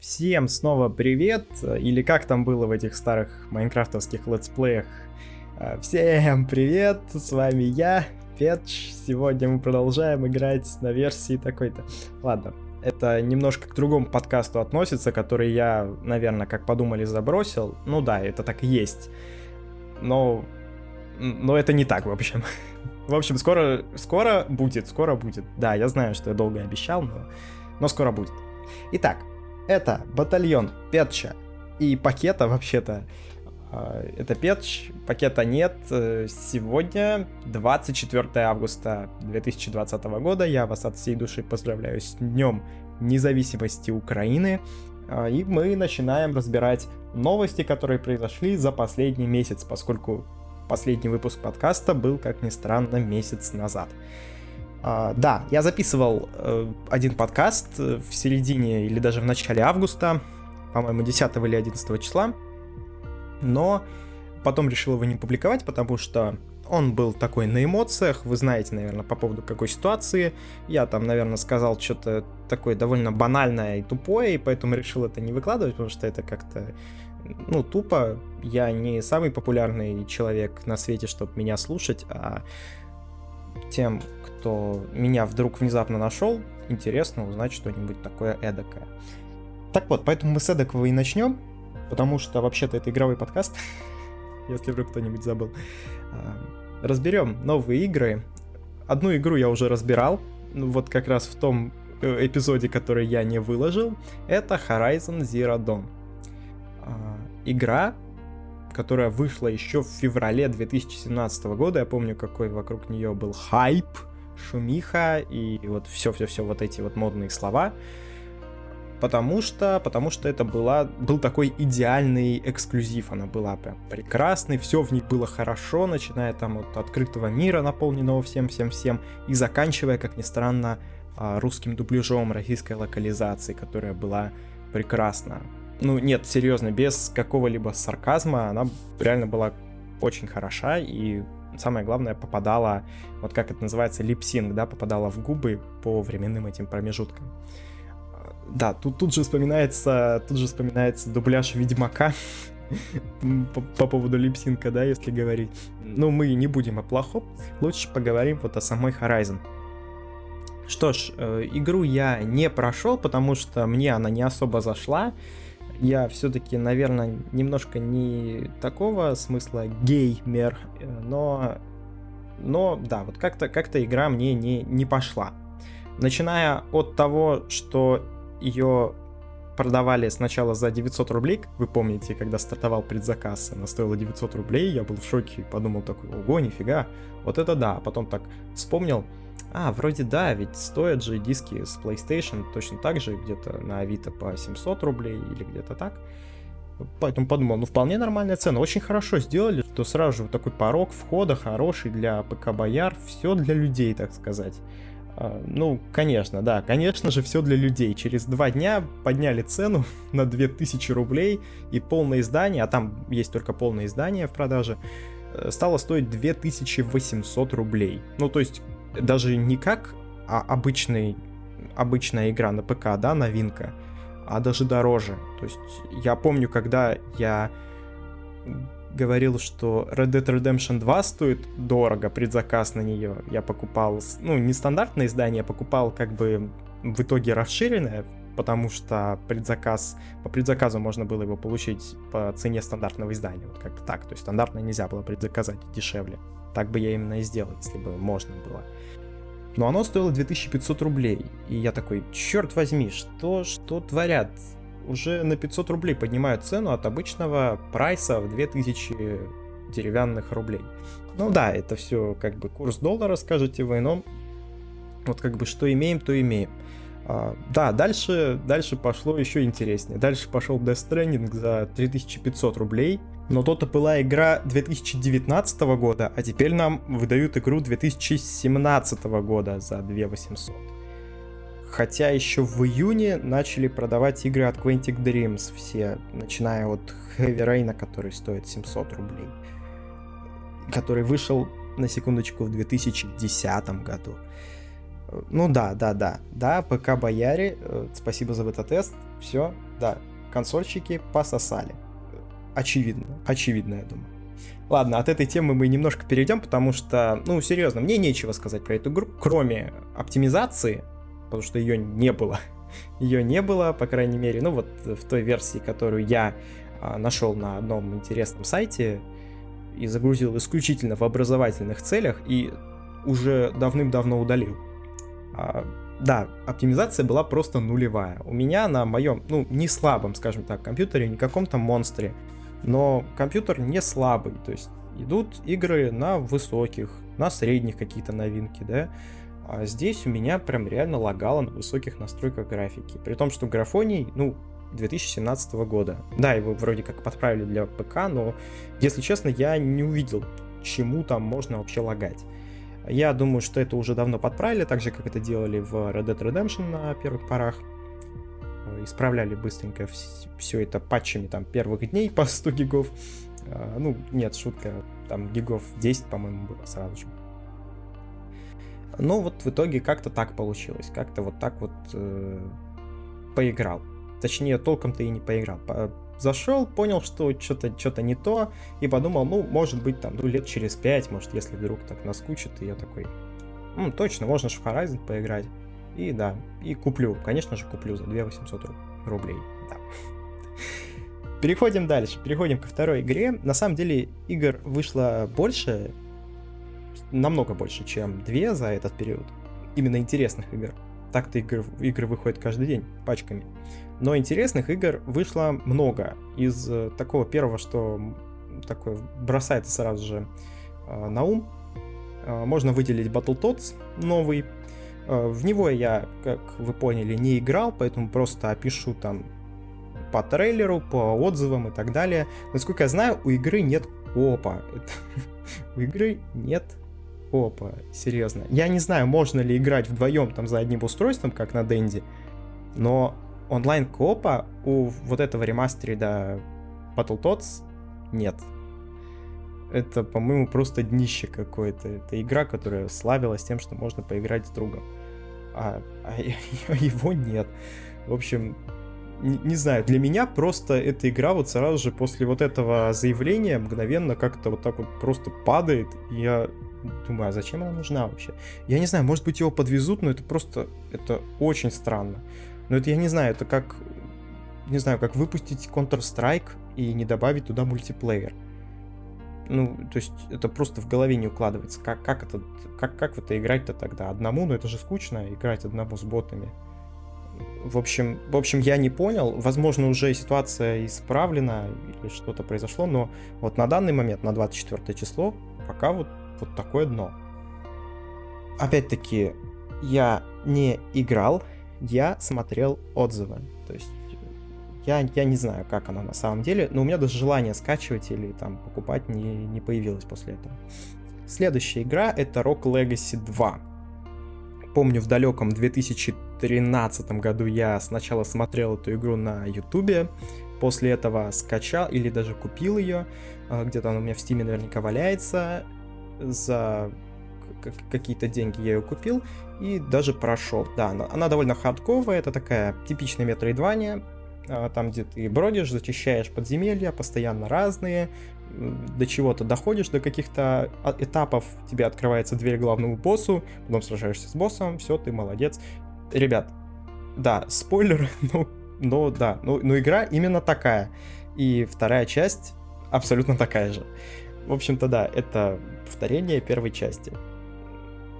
Всем снова привет, или как там было в этих старых майнкрафтовских летсплеях. А, всем привет, с вами я, Петч. Сегодня мы продолжаем играть на версии такой-то. Ладно, это немножко к другому подкасту относится, который я, наверное, как подумали, забросил. Ну да, это так и есть. Но, но это не так, в общем. В общем, скоро, скоро будет, скоро будет. Да, я знаю, что я долго обещал, но, но скоро будет. Итак, это батальон Петча и пакета вообще-то. А, это Петч, пакета нет. Сегодня 24 августа 2020 года. Я вас от всей души поздравляю с Днем независимости Украины. А, и мы начинаем разбирать новости, которые произошли за последний месяц, поскольку последний выпуск подкаста был, как ни странно, месяц назад. Uh, да, я записывал uh, один подкаст э, в середине или даже в начале августа, по-моему, 10 или 11 числа, но потом решил его не публиковать, потому что он был такой на эмоциях, вы знаете, наверное, по поводу какой ситуации. Я там, наверное, сказал что-то такое довольно банальное и тупое, и поэтому решил это не выкладывать, потому что это как-то ну, тупо, я не самый популярный человек на свете, чтобы меня слушать, а тем, кто меня вдруг внезапно нашел, интересно узнать что-нибудь такое эдакое. Так вот, поэтому мы с эдакого и начнем, потому что вообще-то это игровой подкаст, если вдруг кто-нибудь забыл. А, разберем новые игры. Одну игру я уже разбирал, ну, вот как раз в том э, эпизоде, который я не выложил, это Horizon Zero Dawn. А, игра, которая вышла еще в феврале 2017 года. Я помню, какой вокруг нее был хайп, шумиха и вот все-все-все вот эти вот модные слова. Потому что, потому что это была, был такой идеальный эксклюзив. Она была прям прекрасной, все в ней было хорошо, начиная там от открытого мира, наполненного всем-всем-всем, и заканчивая, как ни странно, а, русским дубляжом, российской локализацией, которая была прекрасна ну нет, серьезно, без какого-либо сарказма, она реально была очень хороша и самое главное попадала, вот как это называется, липсинг, да, попадала в губы по временным этим промежуткам. Да, тут, тут же вспоминается, тут же вспоминается дубляж Ведьмака по, по поводу липсинка, да, если говорить. Ну, мы не будем о плохом, лучше поговорим вот о самой Horizon. Что ж, э, игру я не прошел, потому что мне она не особо зашла я все-таки, наверное, немножко не такого смысла геймер, но, но да, вот как-то как игра мне не, не пошла. Начиная от того, что ее продавали сначала за 900 рублей, вы помните, когда стартовал предзаказ, она стоила 900 рублей, я был в шоке, подумал такой, ого, нифига, вот это да, потом так вспомнил, а, вроде да, ведь стоят же диски с PlayStation точно так же, где-то на Авито по 700 рублей или где-то так. Поэтому подумал, ну вполне нормальная цена. Очень хорошо сделали, что сразу же такой порог входа хороший для ПК Бояр. Все для людей, так сказать. А, ну, конечно, да, конечно же, все для людей. Через два дня подняли цену на 2000 рублей и полное издание, а там есть только полное издание в продаже, э, стало стоить 2800 рублей. Ну, то есть даже не как а обычный, обычная игра на ПК, да, новинка, а даже дороже. То есть я помню, когда я говорил, что Red Dead Redemption 2 стоит дорого, предзаказ на нее. Я покупал, ну, не стандартное издание, я покупал как бы в итоге расширенное, потому что предзаказ, по предзаказу можно было его получить по цене стандартного издания, вот как-то так. То есть стандартное нельзя было предзаказать дешевле. Так бы я именно и сделал, если бы можно было. Но оно стоило 2500 рублей. И я такой, черт возьми, что, что творят? Уже на 500 рублей поднимают цену от обычного прайса в 2000 деревянных рублей. Ну да, это все как бы курс доллара, скажете вы, но вот как бы что имеем, то имеем. А, да, дальше, дальше пошло еще интереснее. Дальше пошел Death Stranding за 3500 рублей. Но то-то была игра 2019 года, а теперь нам выдают игру 2017 года за 2800. Хотя еще в июне начали продавать игры от Quantic Dreams все, начиная от Heavy Rain, который стоит 700 рублей. Который вышел, на секундочку, в 2010 году. Ну да, да, да. Да, ПК Бояре, э, спасибо за бета-тест. Все, да, консольщики пососали. Очевидно, очевидно, я думаю. Ладно, от этой темы мы немножко перейдем, потому что, ну, серьезно, мне нечего сказать про эту игру, кроме оптимизации, потому что ее не было. Ее не было, по крайней мере, ну вот в той версии, которую я а, нашел на одном интересном сайте и загрузил исключительно в образовательных целях и уже давным-давно удалил. А, да, оптимизация была просто нулевая. У меня на моем, ну, не слабом, скажем так, компьютере, не каком-то монстре, но компьютер не слабый, то есть идут игры на высоких, на средних какие-то новинки, да, а здесь у меня прям реально лагало на высоких настройках графики, при том, что графоний, ну, 2017 года. Да, его вроде как подправили для ПК, но, если честно, я не увидел, чему там можно вообще лагать. Я думаю, что это уже давно подправили, так же, как это делали в Red Dead Redemption на первых порах. Исправляли быстренько все это патчами там первых дней по 100 гигов. Э, ну, нет, шутка, там гигов 10, по-моему, было сразу же. Но вот в итоге как-то так получилось, как-то вот так вот э, поиграл. Точнее, толком-то и не поиграл. По зашел, понял, что что-то что не то, и подумал, ну, может быть, там, ну, лет через пять, может, если вдруг так наскучит, и я такой, ну, точно, можно же в Horizon поиграть. И да, и куплю, конечно же, куплю за 2 800 рублей. Да. Переходим дальше, переходим ко второй игре. На самом деле, игр вышло больше, намного больше, чем две за этот период. Именно интересных игр. Так-то игры, игры выходят каждый день пачками. Но интересных игр вышло много. Из э, такого первого, что такое бросается сразу же э, на ум, э, можно выделить Battletoads новый. В него я, как вы поняли, не играл, поэтому просто опишу там по трейлеру, по отзывам и так далее. Насколько я знаю, у игры нет опа. у игры нет опа, серьезно. Я не знаю, можно ли играть вдвоем там за одним устройством, как на Денди, но онлайн-коопа у вот этого ремастерида Battletoads нет. Это, по-моему, просто днище какое-то. Это игра, которая славилась тем, что можно поиграть с другом. А, а его нет. В общем, не, не знаю, для меня просто эта игра вот сразу же после вот этого заявления мгновенно как-то вот так вот просто падает. И я думаю, а зачем она нужна вообще? Я не знаю, может быть его подвезут, но это просто, это очень странно. Но это я не знаю, это как, не знаю, как выпустить Counter-Strike и не добавить туда мультиплеер. Ну, то есть это просто в голове не укладывается. Как, как, это, как, как это играть-то тогда? Одному? Ну это же скучно, играть одному с ботами. В общем, в общем, я не понял. Возможно, уже ситуация исправлена или что-то произошло, но вот на данный момент, на 24 число, пока вот, вот такое дно. Опять-таки, я не играл, я смотрел отзывы. То есть я, я не знаю, как оно на самом деле, но у меня даже желание скачивать или там покупать не, не появилось после этого. Следующая игра это Rock Legacy 2. Помню, в далеком 2013 году я сначала смотрел эту игру на ютубе, после этого скачал или даже купил ее, а, где-то она у меня в стиме наверняка валяется, за какие-то деньги я ее купил и даже прошел. Да, она, она довольно хардковая, это такая типичная метроидвания, там, где ты бродишь, зачищаешь подземелья, постоянно разные, до чего-то доходишь, до каких-то а, этапов, тебе открывается дверь главному боссу, потом сражаешься с боссом, все, ты молодец. Ребят, да, спойлер, ну, но да, но, но игра именно такая. И вторая часть абсолютно такая же. В общем-то, да, это повторение первой части.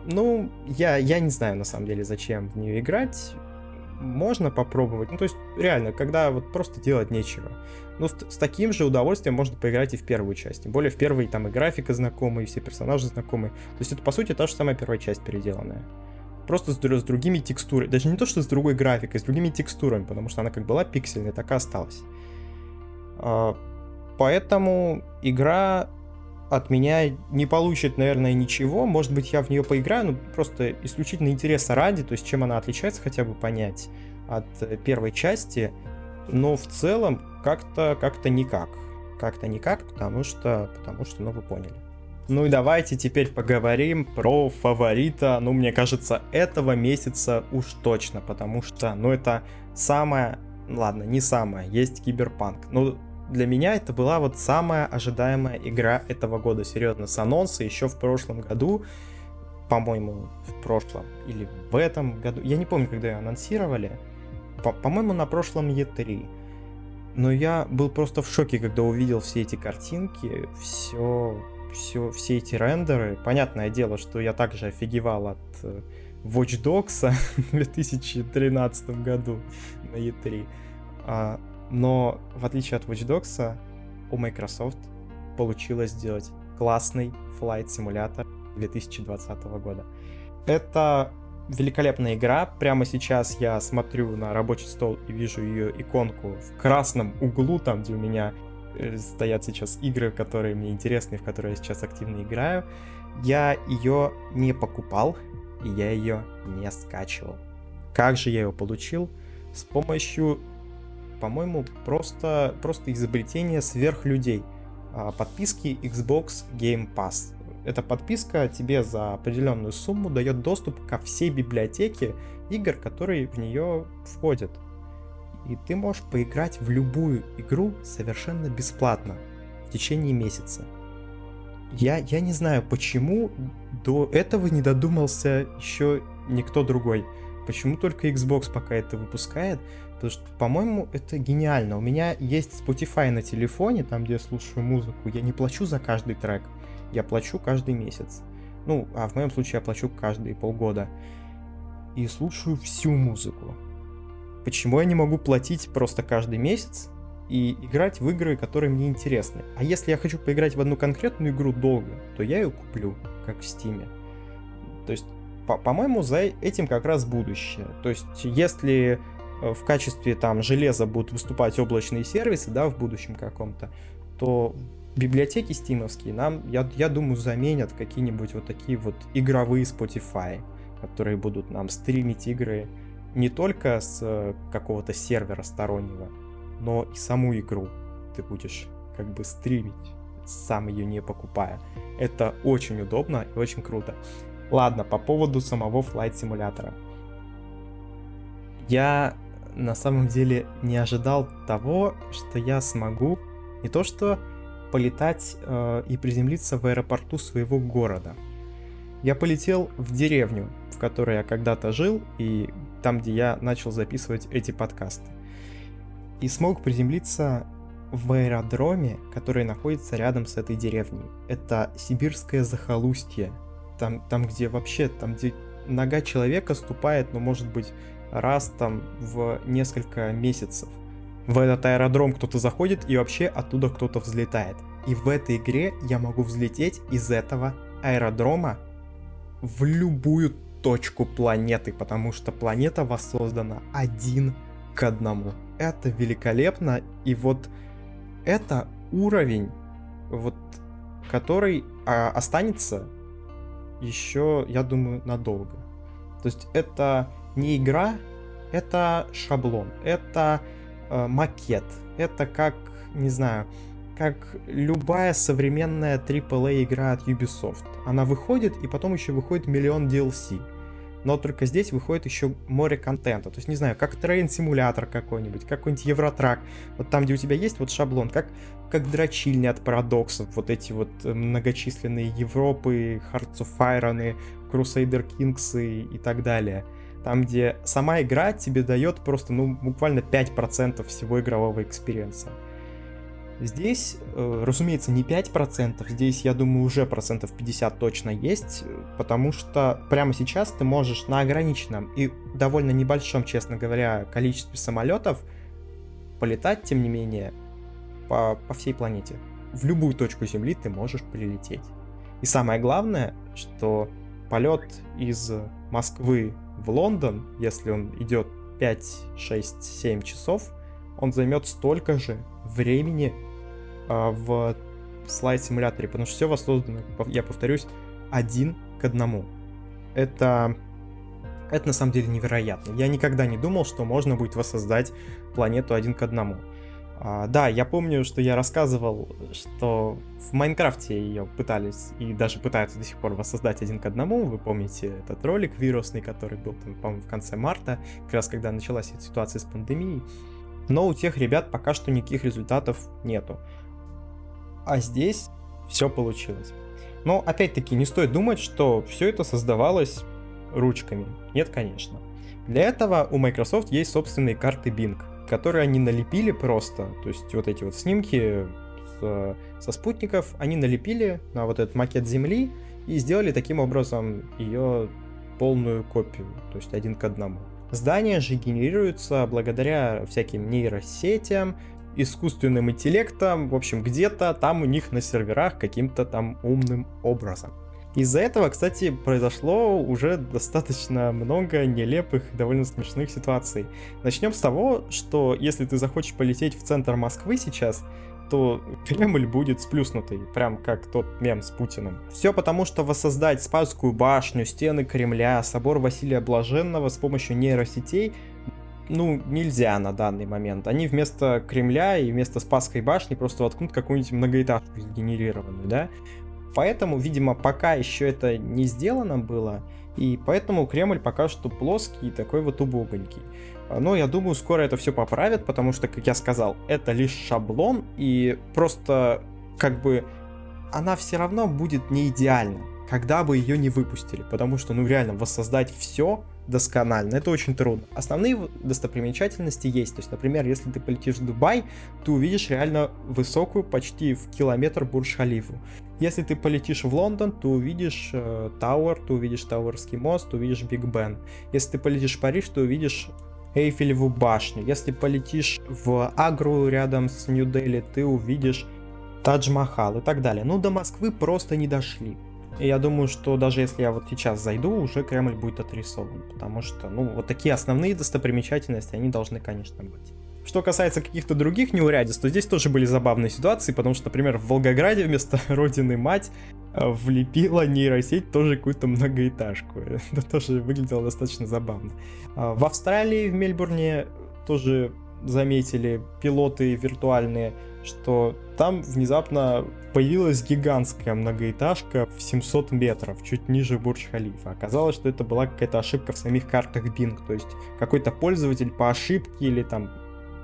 Ну, я, я не знаю, на самом деле, зачем в нее играть. Можно попробовать. Ну, то есть, реально, когда вот просто делать нечего. Ну, с, с таким же удовольствием можно поиграть и в первую часть. Тем более в первой там и графика знакомая, и все персонажи знакомые. То есть это, по сути, та же самая первая часть переделанная. Просто с, с другими текстурами. Даже не то, что с другой графикой, с другими текстурами, потому что она как была пиксельная, так и осталась. А, поэтому игра от меня не получит, наверное, ничего. Может быть, я в нее поиграю, но просто исключительно интереса ради, то есть чем она отличается, хотя бы понять от э, первой части. Но в целом как-то как-то никак. Как-то никак, потому что, потому что, ну, вы поняли. Ну и давайте теперь поговорим про фаворита, ну, мне кажется, этого месяца уж точно, потому что, ну, это самое, ладно, не самое, есть Киберпанк. Ну, для меня это была вот самая ожидаемая игра этого года, серьезно, с анонса еще в прошлом году, по-моему, в прошлом или в этом году, я не помню, когда ее анонсировали, по-моему, на прошлом E3. Но я был просто в шоке, когда увидел все эти картинки, все все, все эти рендеры. Понятное дело, что я также офигевал от э, Watch Dogs в 2013 году на E3. А, но в отличие от Watch Dogs, у Microsoft получилось сделать классный Flight Simulator 2020 года. Это великолепная игра. Прямо сейчас я смотрю на рабочий стол и вижу ее иконку в красном углу, там, где у меня Э, стоят сейчас игры, которые мне интересны, в которые я сейчас активно играю. Я ее не покупал, и я ее не скачивал. Как же я ее получил? С помощью, по-моему, просто, просто изобретения сверхлюдей. А, подписки Xbox Game Pass. Эта подписка тебе за определенную сумму дает доступ ко всей библиотеке игр, которые в нее входят и ты можешь поиграть в любую игру совершенно бесплатно в течение месяца. Я, я не знаю, почему до этого не додумался еще никто другой. Почему только Xbox пока это выпускает? Потому что, по-моему, это гениально. У меня есть Spotify на телефоне, там, где я слушаю музыку. Я не плачу за каждый трек. Я плачу каждый месяц. Ну, а в моем случае я плачу каждые полгода. И слушаю всю музыку. Почему я не могу платить просто каждый месяц и играть в игры, которые мне интересны? А если я хочу поиграть в одну конкретную игру долго, то я ее куплю, как в Стиме. То есть, по-моему, за этим как раз будущее. То есть, если в качестве там железа будут выступать облачные сервисы, да, в будущем каком-то, то библиотеки стимовские нам, я, я думаю, заменят какие-нибудь вот такие вот игровые Spotify, которые будут нам стримить игры не только с э, какого-то сервера стороннего, но и саму игру ты будешь как бы стримить, сам ее не покупая. Это очень удобно и очень круто. Ладно, по поводу самого Flight симулятора. Я на самом деле не ожидал того, что я смогу не то что полетать э, и приземлиться в аэропорту своего города. Я полетел в деревню, в которой я когда-то жил, и там, где я начал записывать эти подкасты. И смог приземлиться в аэродроме, который находится рядом с этой деревней. Это сибирское захолустье. Там, там где вообще, там где нога человека ступает, ну, может быть, раз там в несколько месяцев. В этот аэродром кто-то заходит, и вообще оттуда кто-то взлетает. И в этой игре я могу взлететь из этого аэродрома в любую точку планеты, потому что планета воссоздана один к одному. Это великолепно, и вот это уровень, вот, который а, останется еще, я думаю, надолго. То есть это не игра, это шаблон, это э, макет, это как, не знаю, как любая современная AAA игра от Ubisoft. Она выходит, и потом еще выходит миллион DLC. Но только здесь выходит еще море контента. То есть, не знаю, как трейн-симулятор какой-нибудь, какой-нибудь Евротрак. Вот там, где у тебя есть вот шаблон, как, как дрочильни от парадоксов, вот эти вот э, многочисленные Европы, Hearts of Iron, Crusader Kings и, и так далее. Там, где сама игра тебе дает просто, ну, буквально 5% всего игрового experience а. Здесь, э, разумеется, не 5%, здесь, я думаю, уже процентов 50 точно есть, потому что прямо сейчас ты можешь на ограниченном и довольно небольшом, честно говоря, количестве самолетов полетать, тем не менее, по, по всей планете. В любую точку Земли ты можешь прилететь. И самое главное, что полет из Москвы в Лондон, если он идет 5, 6, 7 часов, он займет столько же времени, а, в слайд-симуляторе, потому что все воссоздано, я повторюсь, один к одному. Это, это на самом деле невероятно. Я никогда не думал, что можно будет воссоздать планету один к одному. А, да, я помню, что я рассказывал, что в Майнкрафте ее пытались и даже пытаются до сих пор воссоздать один к одному. Вы помните этот ролик вирусный, который был, там, по-моему, в конце марта, как раз когда началась эта ситуация с пандемией. Но у тех ребят пока что никаких результатов нету. А здесь все получилось. Но опять-таки не стоит думать, что все это создавалось ручками. Нет, конечно. Для этого у Microsoft есть собственные карты Bing, которые они налепили просто. То есть вот эти вот снимки с, со спутников они налепили на вот этот макет Земли и сделали таким образом ее полную копию, то есть один к одному. Здания же генерируются благодаря всяким нейросетям, искусственным интеллектом, в общем, где-то там у них на серверах каким-то там умным образом. Из-за этого, кстати, произошло уже достаточно много нелепых, довольно смешных ситуаций. Начнем с того, что если ты захочешь полететь в центр Москвы сейчас, то Кремль будет сплюснутый, прям как тот мем с Путиным. Все потому, что воссоздать Спасскую башню, стены Кремля, собор Василия Блаженного с помощью нейросетей ну, нельзя на данный момент. Они вместо Кремля и вместо Спасской башни просто воткнут какую-нибудь многоэтажку сгенерированную, да? Поэтому, видимо, пока еще это не сделано было, и поэтому Кремль пока что плоский и такой вот убогонький. Но я думаю, скоро это все поправят, потому что, как я сказал, это лишь шаблон, и просто как бы она все равно будет не идеальна, когда бы ее не выпустили, потому что, ну реально, воссоздать все досконально. Это очень трудно. Основные достопримечательности есть. То есть, например, если ты полетишь в Дубай, ты увидишь реально высокую, почти в километр Бурдж-Халифу. Если ты полетишь в Лондон, ты увидишь э, Тауэр, ты увидишь Тауэрский мост, ты увидишь Биг Бен. Если ты полетишь в Париж, ты увидишь Эйфелеву башню. Если полетишь в Агру рядом с Нью-Дели, ты увидишь Тадж-Махал и так далее. Ну, до Москвы просто не дошли. И я думаю, что даже если я вот сейчас зайду, уже Кремль будет отрисован, потому что, ну, вот такие основные достопримечательности, они должны, конечно, быть. Что касается каких-то других неурядиц, то здесь тоже были забавные ситуации, потому что, например, в Волгограде вместо родины мать влепила нейросеть тоже какую-то многоэтажку. Это тоже выглядело достаточно забавно. А, в Австралии, в Мельбурне тоже заметили пилоты виртуальные, что там внезапно появилась гигантская многоэтажка в 700 метров, чуть ниже Бурдж-Халифа. Оказалось, что это была какая-то ошибка в самих картах Bing, то есть какой-то пользователь по ошибке или там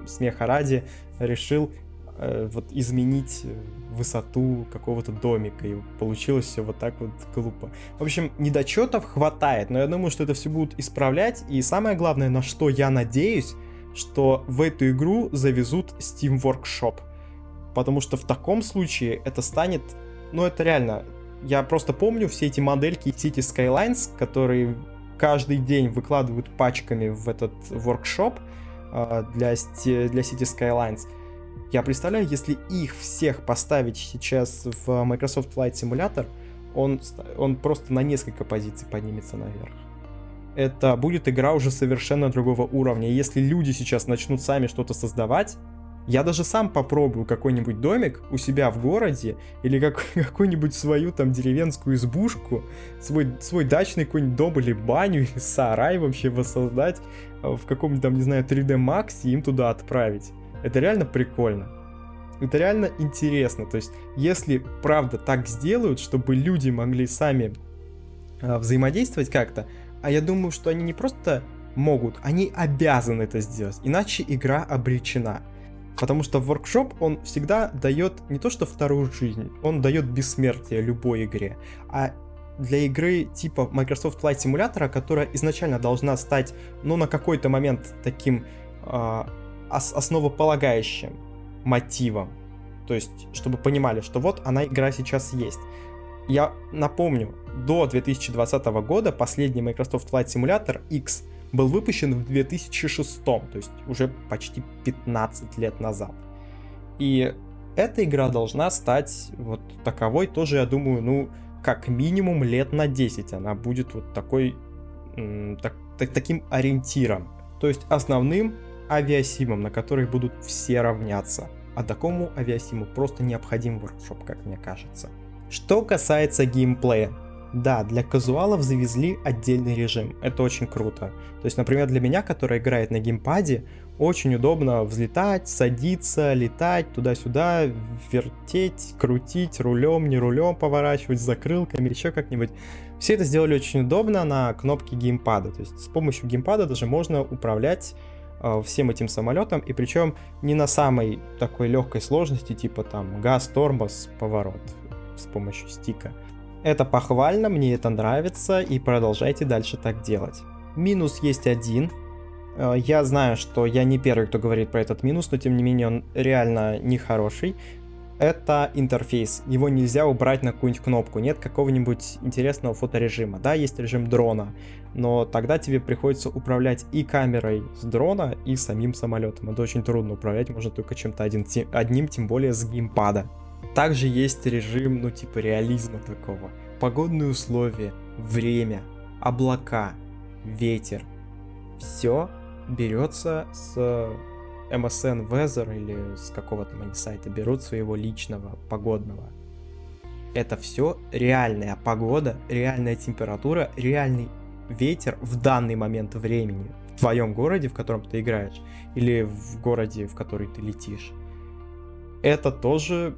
смеха ради решил э, вот изменить высоту какого-то домика, и получилось все вот так вот глупо. В общем, недочетов хватает, но я думаю, что это все будут исправлять, и самое главное, на что я надеюсь, что в эту игру завезут Steam Workshop. Потому что в таком случае это станет... Ну, это реально... Я просто помню все эти модельки City Skylines, которые каждый день выкладывают пачками в этот воркшоп э, для, для City Skylines. Я представляю, если их всех поставить сейчас в Microsoft Flight Simulator, он, он просто на несколько позиций поднимется наверх это будет игра уже совершенно другого уровня. если люди сейчас начнут сами что-то создавать, я даже сам попробую какой-нибудь домик у себя в городе или как, какую-нибудь свою там деревенскую избушку, свой, свой дачный какой-нибудь дом или баню, или сарай вообще воссоздать э, в каком-нибудь там, не знаю, 3D Max и им туда отправить. Это реально прикольно. Это реально интересно. То есть, если правда так сделают, чтобы люди могли сами э, взаимодействовать как-то, а я думаю, что они не просто могут, они обязаны это сделать, иначе игра обречена. Потому что Workshop, он всегда дает не то что вторую жизнь, он дает бессмертие любой игре. А для игры типа Microsoft Flight Simulator, которая изначально должна стать, ну, на какой-то момент таким э, ос- основополагающим мотивом. То есть, чтобы понимали, что вот она игра сейчас есть. Я напомню, до 2020 года последний Microsoft Flight Simulator X был выпущен в 2006, то есть уже почти 15 лет назад. И эта игра должна стать вот таковой тоже, я думаю, ну, как минимум лет на 10 она будет вот такой, так, так, таким ориентиром. То есть основным авиасимом, на который будут все равняться. А такому авиасиму просто необходим воркшоп, как мне кажется. Что касается геймплея, Да, для казуалов завезли отдельный режим. Это очень круто. То есть, например, для меня, который играет на геймпаде, очень удобно взлетать, садиться, летать туда-сюда, вертеть, крутить рулем, не рулем поворачивать, закрылками, еще как-нибудь. Все это сделали очень удобно на кнопке геймпада. То есть с помощью геймпада даже можно управлять э, всем этим самолетом, и причем не на самой такой легкой сложности, типа там газ, тормоз, поворот с помощью стика. Это похвально, мне это нравится, и продолжайте дальше так делать. Минус есть один. Э, я знаю, что я не первый, кто говорит про этот минус, но тем не менее он реально нехороший. Это интерфейс. Его нельзя убрать на какую-нибудь кнопку. Нет какого-нибудь интересного фоторежима. Да, есть режим дрона, но тогда тебе приходится управлять и камерой с дрона, и самим самолетом. Это очень трудно управлять, можно только чем-то один, одним, тем более с геймпада. Также есть режим, ну типа реализма такого. Погодные условия, время, облака, ветер. Все берется с MSN Weather или с какого там они сайта берут своего личного погодного. Это все реальная погода, реальная температура, реальный ветер в данный момент времени в твоем городе, в котором ты играешь, или в городе, в который ты летишь. Это тоже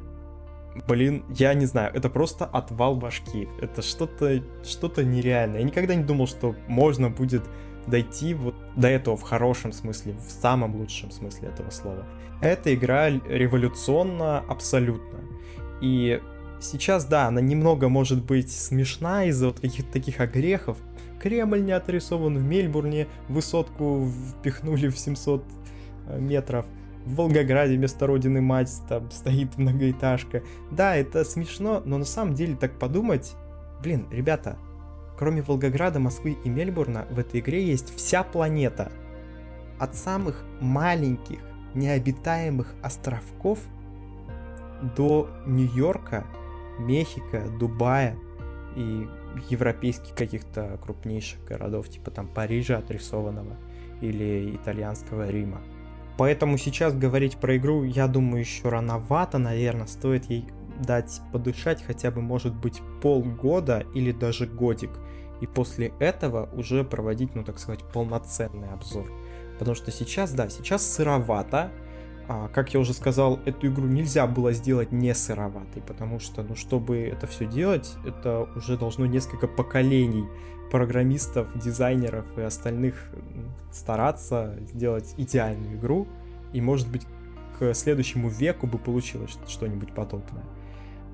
блин, я не знаю, это просто отвал башки. Это что-то что нереальное. Я никогда не думал, что можно будет дойти вот до этого в хорошем смысле, в самом лучшем смысле этого слова. Эта игра революционна абсолютно. И сейчас, да, она немного может быть смешна из-за вот каких-то таких огрехов. Кремль не отрисован в Мельбурне, высотку впихнули в 700 э, метров в Волгограде вместо родины мать там стоит многоэтажка. Да, это смешно, но на самом деле так подумать, блин, ребята, кроме Волгограда, Москвы и Мельбурна, в этой игре есть вся планета. От самых маленьких необитаемых островков до Нью-Йорка, Мехико, Дубая и европейских каких-то крупнейших городов, типа там Парижа отрисованного или итальянского Рима. Поэтому сейчас говорить про игру, я думаю, еще рановато, наверное, стоит ей дать подышать хотя бы, может быть, полгода или даже годик. И после этого уже проводить, ну так сказать, полноценный обзор. Потому что сейчас, да, сейчас сыровато. А, как я уже сказал, эту игру нельзя было сделать не сыроватой, потому что, ну, чтобы это все делать, это уже должно несколько поколений программистов, дизайнеров и остальных стараться сделать идеальную игру, и, может быть, к следующему веку бы получилось что-нибудь подобное.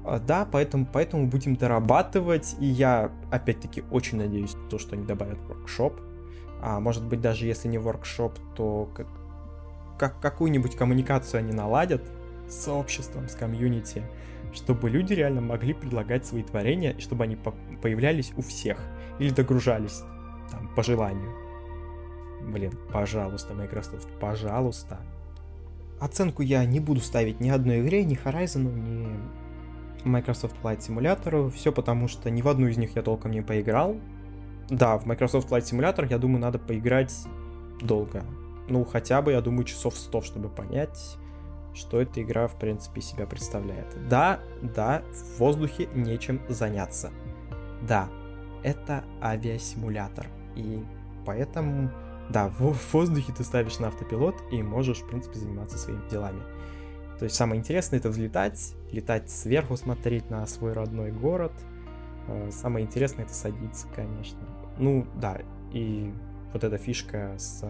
А, да, поэтому, поэтому будем дорабатывать, и я, опять-таки, очень надеюсь, то, что они добавят воркшоп. А может быть, даже если не воркшоп, то как, как какую-нибудь коммуникацию они наладят с сообществом, с комьюнити, чтобы люди реально могли предлагать свои творения, и чтобы они по появлялись у всех или догружались там по желанию. Блин, пожалуйста, Microsoft, пожалуйста. Оценку я не буду ставить ни одной игре, ни Horizon, ни Microsoft Flight Simulator. Все потому, что ни в одну из них я толком не поиграл. Да, в Microsoft Flight Simulator, я думаю, надо поиграть долго. Ну, хотя бы, я думаю, часов 100, чтобы понять, что эта игра, в принципе, себя представляет. Да, да, в воздухе нечем заняться. Да, это авиасимулятор. И поэтому, да, в, воздухе ты ставишь на автопилот и можешь, в принципе, заниматься своими делами. То есть самое интересное это взлетать, летать сверху, смотреть на свой родной город. Э, самое интересное это садиться, конечно. Ну, да, и вот эта фишка с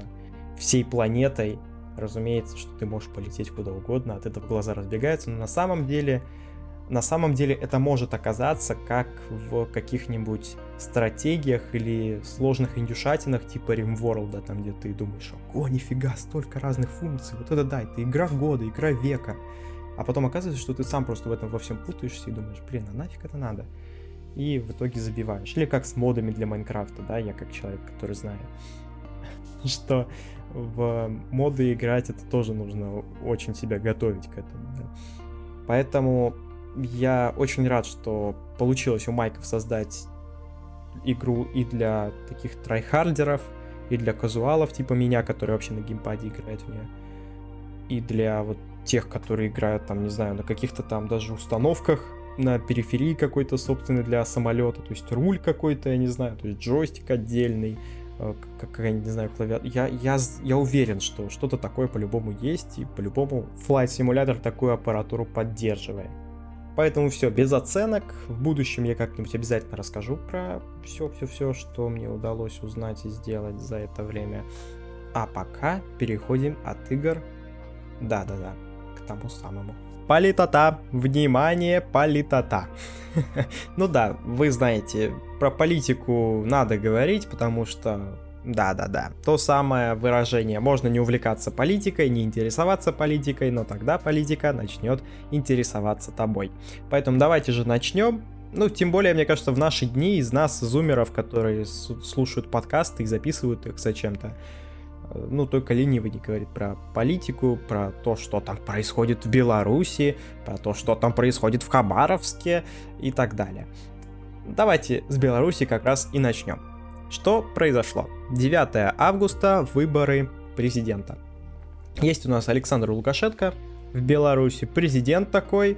всей планетой, разумеется, что ты можешь полететь куда угодно, от этого глаза разбегаются, но на самом деле на самом деле это может оказаться как в каких-нибудь стратегиях или сложных индюшатинах типа RimWorld, там где ты думаешь, о, нифига, столько разных функций, вот это да, это игра года, игра века. А потом оказывается, что ты сам просто в этом во всем путаешься и думаешь, блин, а нафиг это надо? И в итоге забиваешь. Или как с модами для Майнкрафта, да, я как человек, который знает, что в моды играть это тоже нужно очень себя готовить к этому. Да. Поэтому я очень рад, что получилось у Майков создать игру и для таких трайхардеров, и для казуалов типа меня, которые вообще на геймпаде играют в нее, и для вот тех, которые играют там, не знаю, на каких-то там даже установках на периферии какой-то собственный для самолета, то есть руль какой-то, я не знаю, то есть джойстик отдельный, э, какая не знаю, клавиатура. Я, я, я уверен, что что-то такое по-любому есть, и по-любому Flight Simulator такую аппаратуру поддерживает. Поэтому все, без оценок. В будущем я как-нибудь обязательно расскажу про все-все-все, что мне удалось узнать и сделать за это время. А пока переходим от игр, да-да-да, к тому самому. Политота, внимание, политота. ну да, вы знаете, про политику надо говорить, потому что да-да-да, то самое выражение. Можно не увлекаться политикой, не интересоваться политикой, но тогда политика начнет интересоваться тобой. Поэтому давайте же начнем. Ну, тем более, мне кажется, в наши дни из нас, зумеров, которые слушают подкасты и записывают их зачем-то, э, ну, только ленивый не говорит про политику, про то, что там происходит в Беларуси, про то, что там происходит в Хабаровске и так далее. Давайте с Беларуси как раз и начнем. Что произошло? 9 августа выборы президента. Есть у нас Александр Лукашенко в Беларуси, президент такой,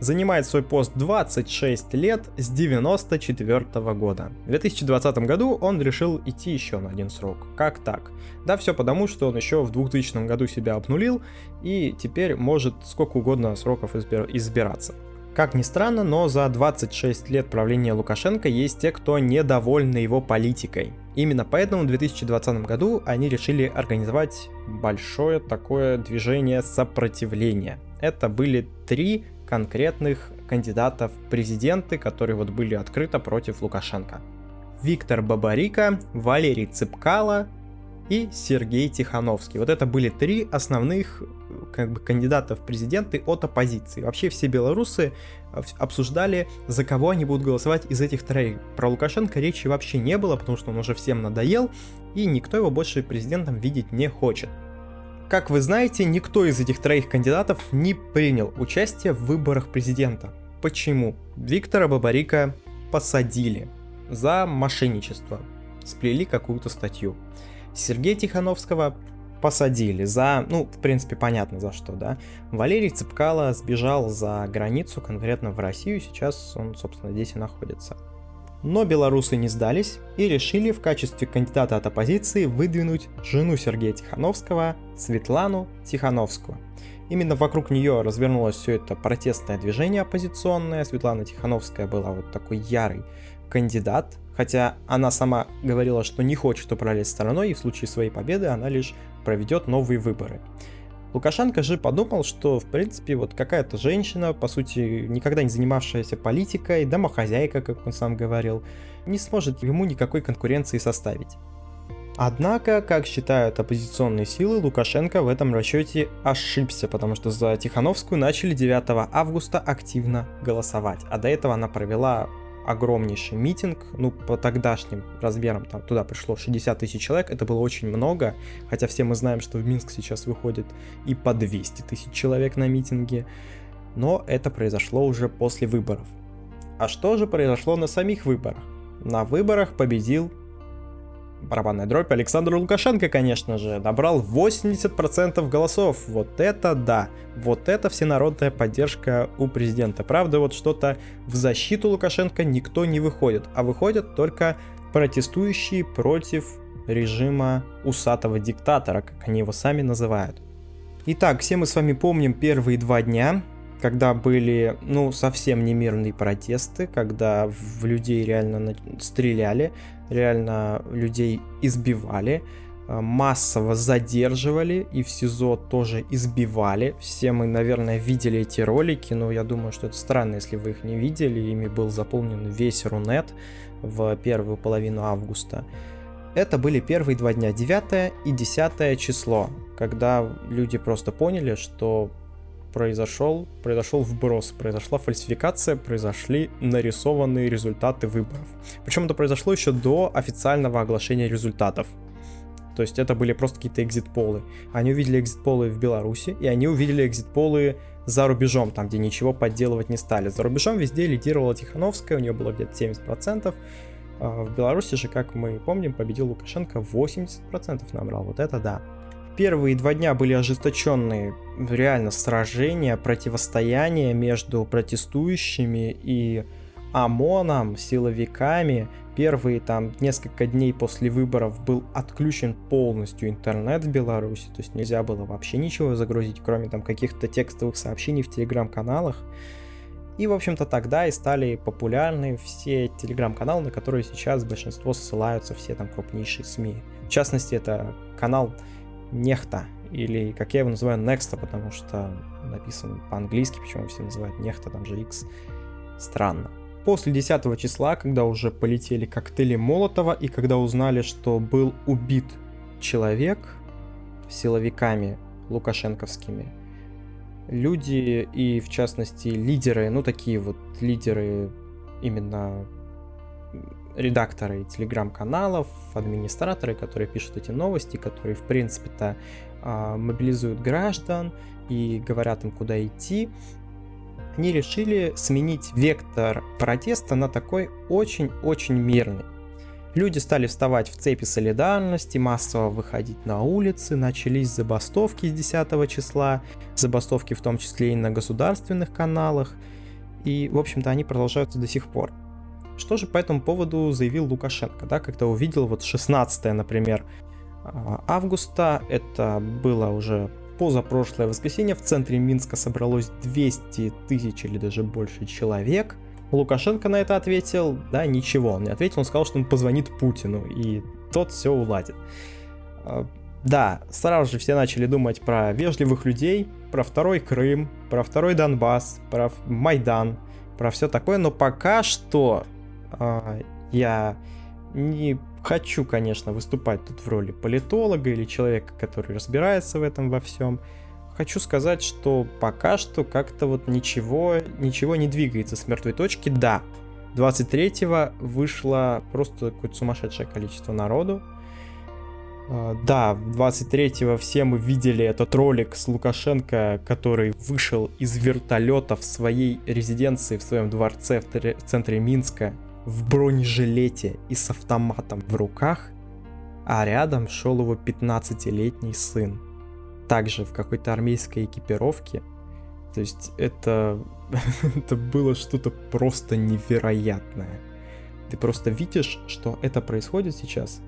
занимает свой пост 26 лет с 94 -го года. В 2020 году он решил идти еще на один срок. Как так? Да все потому, что он еще в 2000 году себя обнулил и теперь может сколько угодно сроков избир- избираться. Как ни странно, но за 26 лет правления Лукашенко есть те, кто недовольны его политикой. Именно поэтому в 2020 году они решили организовать большое такое движение сопротивления. Это были три конкретных кандидата в президенты, которые вот были открыто против Лукашенко. Виктор Бабарика, Валерий Цыпкало и Сергей Тихановский. Вот это были три основных как бы кандидата в президенты от оппозиции. Вообще все белорусы э, обсуждали, за кого они будут голосовать из этих троих. Про Лукашенко речи вообще не было, потому что он уже всем надоел, и никто его больше президентом видеть не хочет. Как вы знаете, никто из этих троих кандидатов не принял участие в выборах президента. Почему? Виктора Бабарика посадили за мошенничество. Сплели какую-то статью. Сергея Тихановского посадили за, ну, в принципе, понятно за что, да. Валерий Цыпкало сбежал за границу, конкретно в Россию, сейчас он, собственно, здесь и находится. Но белорусы не сдались и решили в качестве кандидата от оппозиции выдвинуть жену Сергея Тихановского, Светлану Тихановскую. Именно вокруг нее развернулось все это протестное движение оппозиционное. Светлана Тихановская была вот такой ярый кандидат, хотя она сама говорила, что не хочет управлять страной, и в случае своей победы она лишь проведет новые выборы. Лукашенко же подумал, что, в принципе, вот какая-то женщина, по сути, никогда не занимавшаяся политикой, домохозяйка, как он сам говорил, не сможет ему никакой конкуренции составить. Однако, как считают оппозиционные силы, Лукашенко в этом расчете ошибся, потому что за Тихановскую начали 9 августа активно голосовать, а до этого она провела огромнейший митинг, ну, по тогдашним размерам, там туда пришло 60 тысяч человек, это было очень много, хотя все мы знаем, что в Минск сейчас выходит и по 200 тысяч человек на митинге, но это произошло уже после выборов. А что же произошло на самих выборах? На выборах победил барабанная дробь Александр Лукашенко, конечно же, набрал 80% голосов. Вот это да, вот это всенародная поддержка у президента. Правда, вот что-то в защиту Лукашенко никто не выходит, а выходят только протестующие против режима усатого диктатора, как они его сами называют. Итак, все мы с вами помним первые два дня, когда были, ну, совсем не мирные протесты, когда в людей реально стреляли, реально людей избивали, э, массово задерживали и в СИЗО тоже избивали. Все мы, наверное, видели эти ролики, но я думаю, что это странно, если вы их не видели. Ими был заполнен весь Рунет в первую половину августа. Это были первые два дня, 9 и 10 число, когда люди просто поняли, что произошел, произошел вброс, произошла фальсификация, произошли нарисованные результаты выборов. Причем это произошло еще до официального оглашения результатов. То есть это были просто какие-то экзит-полы. Они увидели экзит-полы в Беларуси, и они увидели экзит-полы за рубежом, там, где ничего подделывать не стали. За рубежом везде лидировала Тихановская, у нее было где-то 70%. А в Беларуси же, как мы помним, победил Лукашенко 80% набрал. Вот это да. Первые два дня были ожесточенные реально сражения, противостояния между протестующими и ОМОНом, силовиками. Первые там несколько дней после выборов был отключен полностью интернет в Беларуси, то есть нельзя было вообще ничего загрузить, кроме там каких-то текстовых сообщений в телеграм-каналах. И, в общем-то, тогда и стали популярны все телеграм-каналы, на которые сейчас большинство ссылаются все там крупнейшие СМИ. В частности, это канал Нехта, или, как я его называю, Nexta, потому что написан по-английски, почему все называют Нехта, там же X. Странно. После 10 числа, когда уже полетели коктейли Молотова, и когда узнали, что был убит человек силовиками лукашенковскими, люди и, в частности, лидеры, ну, такие вот лидеры именно редакторы телеграм-каналов, администраторы, которые пишут эти новости, которые, в принципе-то, а, мобилизуют граждан и говорят им, куда идти, они решили сменить вектор протеста на такой очень-очень мирный. Люди стали вставать в цепи солидарности, массово выходить на улицы, начались забастовки с 10 числа, забастовки в том числе и на государственных каналах, и, в общем-то, они продолжаются до сих пор. Что же по этому поводу заявил Лукашенко, да, когда увидел вот 16 например, а, августа, это было уже позапрошлое воскресенье, в центре Минска собралось 200 тысяч или даже больше человек. Лукашенко на это ответил, да, ничего, он не ответил, он сказал, что он позвонит Путину, и тот все уладит. А, да, сразу же все начали думать про вежливых людей, про второй Крым, про второй Донбасс, про Майдан, про все такое, но пока что я не хочу, конечно, выступать тут в роли политолога или человека, который разбирается в этом во всем. Хочу сказать, что пока что как-то вот ничего, ничего не двигается с мертвой точки. Да, 23-го вышло просто какое-то сумасшедшее количество народу. А, да, 23-го все мы видели этот ролик с Лукашенко, который вышел из вертолета в своей резиденции, в своем дворце в центре Минска в бронежилете и с автоматом в руках, а рядом шел его 15-летний сын, также в какой-то армейской экипировке. То есть это, это было что-то просто невероятное. Ты просто видишь, что это происходит сейчас,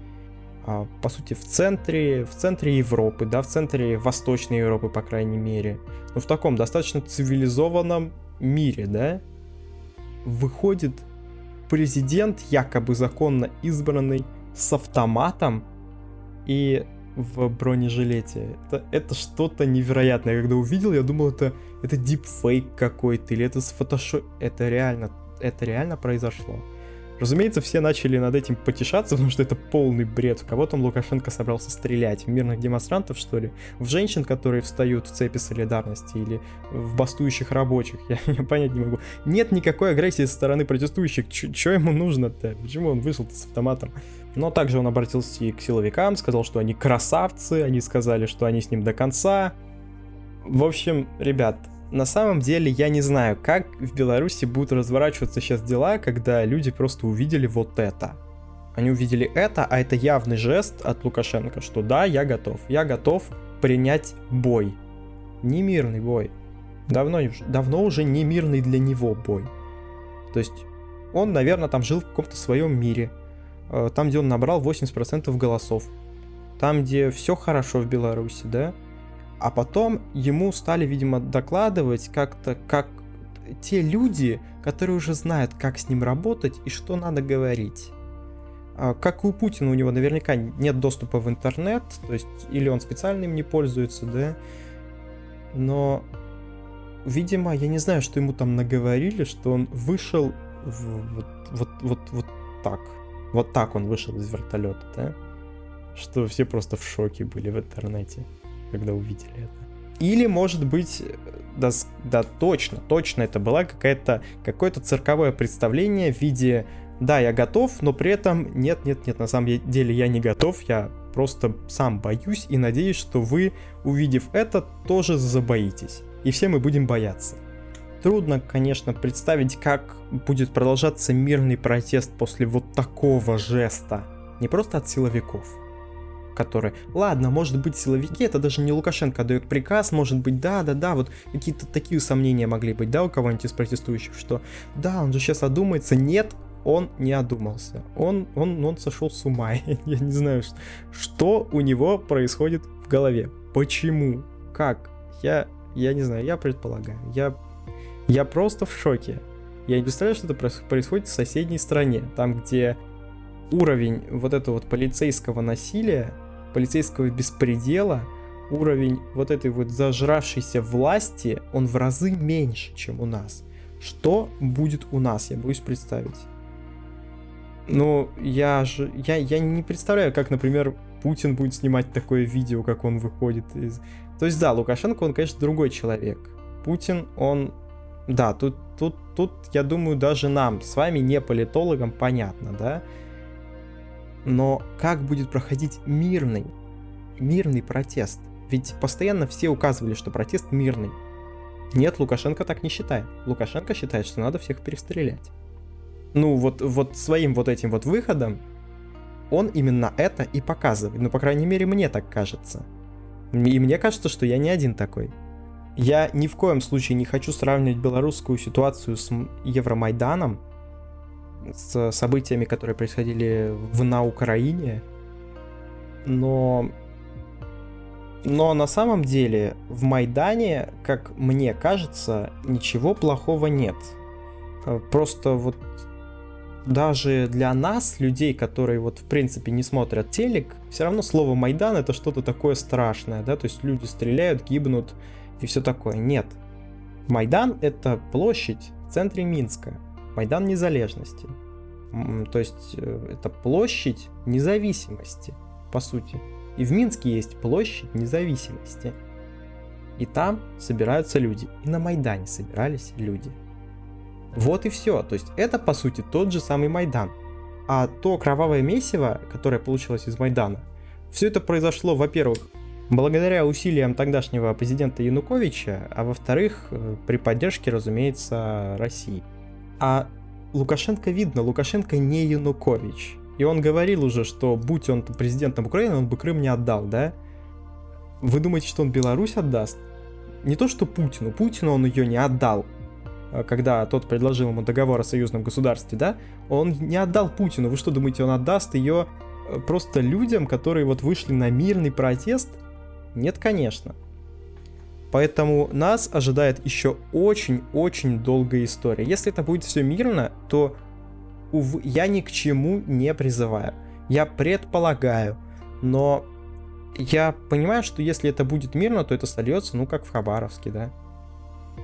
а, по сути, в центре, в центре Европы, да, в центре Восточной Европы, по крайней мере, но в таком достаточно цивилизованном мире, да, выходит президент, якобы законно избранный, с автоматом и в бронежилете. Это, это что-то невероятное. Когда увидел, я думал, это, это дипфейк какой-то, или это с фотошоп... Это реально, это реально произошло. Разумеется, все начали над этим потешаться, потому что это полный бред. В кого там Лукашенко собрался стрелять? В мирных демонстрантов, что ли? В женщин, которые встают в цепи солидарности? Или в бастующих рабочих? Я, я понять не могу. Нет никакой агрессии со стороны протестующих. Что ему нужно-то? Почему он вышел с автоматом? Но также он обратился и к силовикам, сказал, что они красавцы, они сказали, что они с ним до конца. В общем, ребят, на самом деле я не знаю, как в Беларуси будут разворачиваться сейчас дела, когда люди просто увидели вот это. Они увидели это, а это явный жест от Лукашенко, что да, я готов. Я готов принять бой. Не мирный бой. Давно, давно уже не мирный для него бой. То есть он, наверное, там жил в каком-то своем мире. Э, там, где он набрал 80% голосов. Там, где все хорошо в Беларуси, да? А потом ему стали, видимо, докладывать как-то, как те люди, которые уже знают, как с ним работать и что надо говорить. А, как у Путина, у него наверняка нет доступа в интернет, то есть или он специально им не пользуется, да. Но, видимо, я не знаю, что ему там наговорили, что он вышел в, вот, вот, вот, вот так. Вот так он вышел из вертолета, да? Что все просто в шоке были в интернете когда увидели это. Или, может быть, да, да точно, точно это была какая-то, какое-то цирковое представление в виде да, я готов, но при этом нет, нет, нет, на самом деле я не готов, я просто сам боюсь и надеюсь, что вы, увидев это, тоже забоитесь. И все мы будем бояться. Трудно, конечно, представить, как будет продолжаться мирный протест после вот такого жеста. Не просто от силовиков, которые, ладно, может быть силовики, это даже не Лукашенко дает приказ, может быть, да, да, да, вот какие-то такие сомнения могли быть, да, у кого-нибудь из протестующих, что да, он же сейчас одумается, нет, он не одумался, он, он, он сошел с ума, я не знаю, что у него происходит в голове, почему, как, я, я не знаю, я предполагаю, я, я просто в шоке, я не представляю, что это происходит в соседней стране, там, где уровень вот этого вот полицейского насилия, полицейского беспредела, уровень вот этой вот зажравшейся власти, он в разы меньше, чем у нас. Что будет у нас, я боюсь представить. Ну, я же, я, я не представляю, как, например, Путин будет снимать такое видео, как он выходит из... То есть, да, Лукашенко, он, конечно, другой человек. Путин, он... Да, тут, тут, тут, я думаю, даже нам, с вами, не политологам, понятно, да? Но как будет проходить мирный, мирный протест? Ведь постоянно все указывали, что протест мирный. Нет, Лукашенко так не считает. Лукашенко считает, что надо всех перестрелять. Ну, вот, вот своим вот этим вот выходом он именно это и показывает. Ну, по крайней мере, мне так кажется. И мне кажется, что я не один такой. Я ни в коем случае не хочу сравнивать белорусскую ситуацию с Евромайданом, с событиями, которые происходили в, на Украине. Но... Но на самом деле в Майдане, как мне кажется, ничего плохого нет. Э, просто вот даже для нас, людей, которые вот в принципе не смотрят телек, все равно слово Майдан это что-то такое страшное, да, то есть люди стреляют, гибнут и все такое. Нет. Майдан это площадь в центре Минска. Майдан Незалежности. То есть э, это площадь независимости, по сути. И в Минске есть площадь независимости. И там собираются люди. И на Майдане собирались люди. Вот и все. То есть это, по сути, тот же самый Майдан. А то кровавое месиво, которое получилось из Майдана, все это произошло, во-первых, благодаря усилиям тогдашнего президента Януковича, а во-вторых, э, при поддержке, разумеется, России. А Лукашенко видно, Лукашенко не Янукович. И он говорил уже, что будь он президентом Украины, он бы Крым не отдал, да? Вы думаете, что он Беларусь отдаст? Не то, что Путину. Путину он ее не отдал, а когда тот предложил ему договор о союзном государстве, да? Он не отдал Путину. Вы что думаете, он отдаст ее э, просто людям, которые вот вышли на мирный протест? Нет, конечно. Поэтому нас ожидает еще очень-очень долгая история. Если это будет все мирно, то ув, я ни к чему не призываю. Я предполагаю, но я понимаю, что если это будет мирно, то это сольется, ну, как в Хабаровске, да.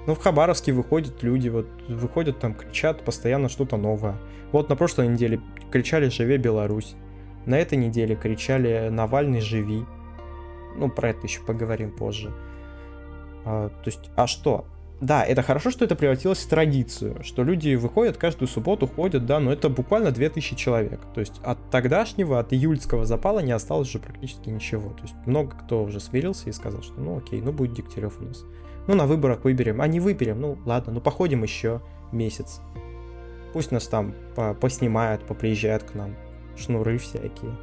Ну, в Хабаровске выходят люди, вот выходят там, кричат постоянно что-то новое. Вот на прошлой неделе кричали «Живе Беларусь». На этой неделе кричали «Навальный, живи». Ну, про это еще поговорим позже. А, то есть, а что? Да, это хорошо, что это превратилось в традицию, что люди выходят каждую субботу, ходят, да, но это буквально 2000 человек. То есть от тогдашнего, от июльского запала не осталось уже практически ничего. То есть много кто уже смирился и сказал, что ну окей, ну будет Дегтярев у нас. Ну на выборах выберем, а не выберем, ну ладно, ну походим еще месяц. Пусть нас там поснимают, поприезжают к нам, шнуры всякие.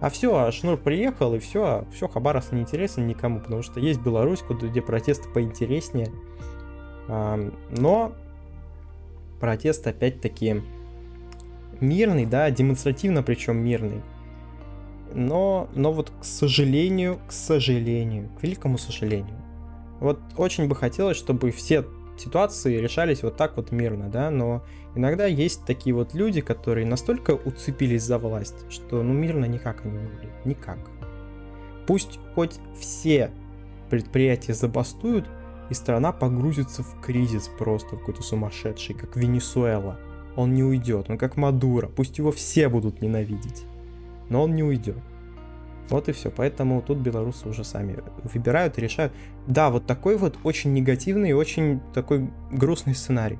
А все, а Шнур приехал, и все, все, Хабаровск не интересен никому, потому что есть Беларусь, куда, где протесты поинтереснее. Но протест опять-таки мирный, да, демонстративно причем мирный. Но, но вот к сожалению, к сожалению, к великому сожалению, вот очень бы хотелось, чтобы все ситуации решались вот так вот мирно, да, но иногда есть такие вот люди, которые настолько уцепились за власть, что ну мирно никак они не будут, никак. Пусть хоть все предприятия забастуют, и страна погрузится в кризис просто какой-то сумасшедший, как Венесуэла. Он не уйдет, он как Мадуро, пусть его все будут ненавидеть, но он не уйдет. Вот и все. Поэтому тут белорусы уже сами выбирают и решают. Да, вот такой вот очень негативный и очень такой грустный сценарий.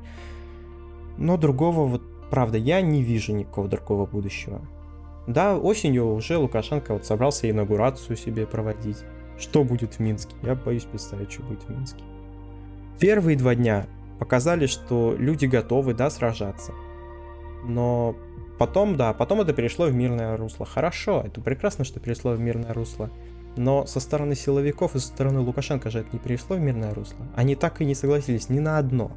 Но другого вот, правда, я не вижу никакого другого будущего. Да, осенью уже Лукашенко вот собрался инаугурацию себе проводить. Что будет в Минске? Я боюсь представить, что будет в Минске. Первые два дня показали, что люди готовы, да, сражаться. Но потом, да, потом это перешло в мирное русло. Хорошо, это прекрасно, что перешло в мирное русло. Но со стороны силовиков и со стороны Лукашенко же это не перешло в мирное русло. Они так и не согласились ни на одно.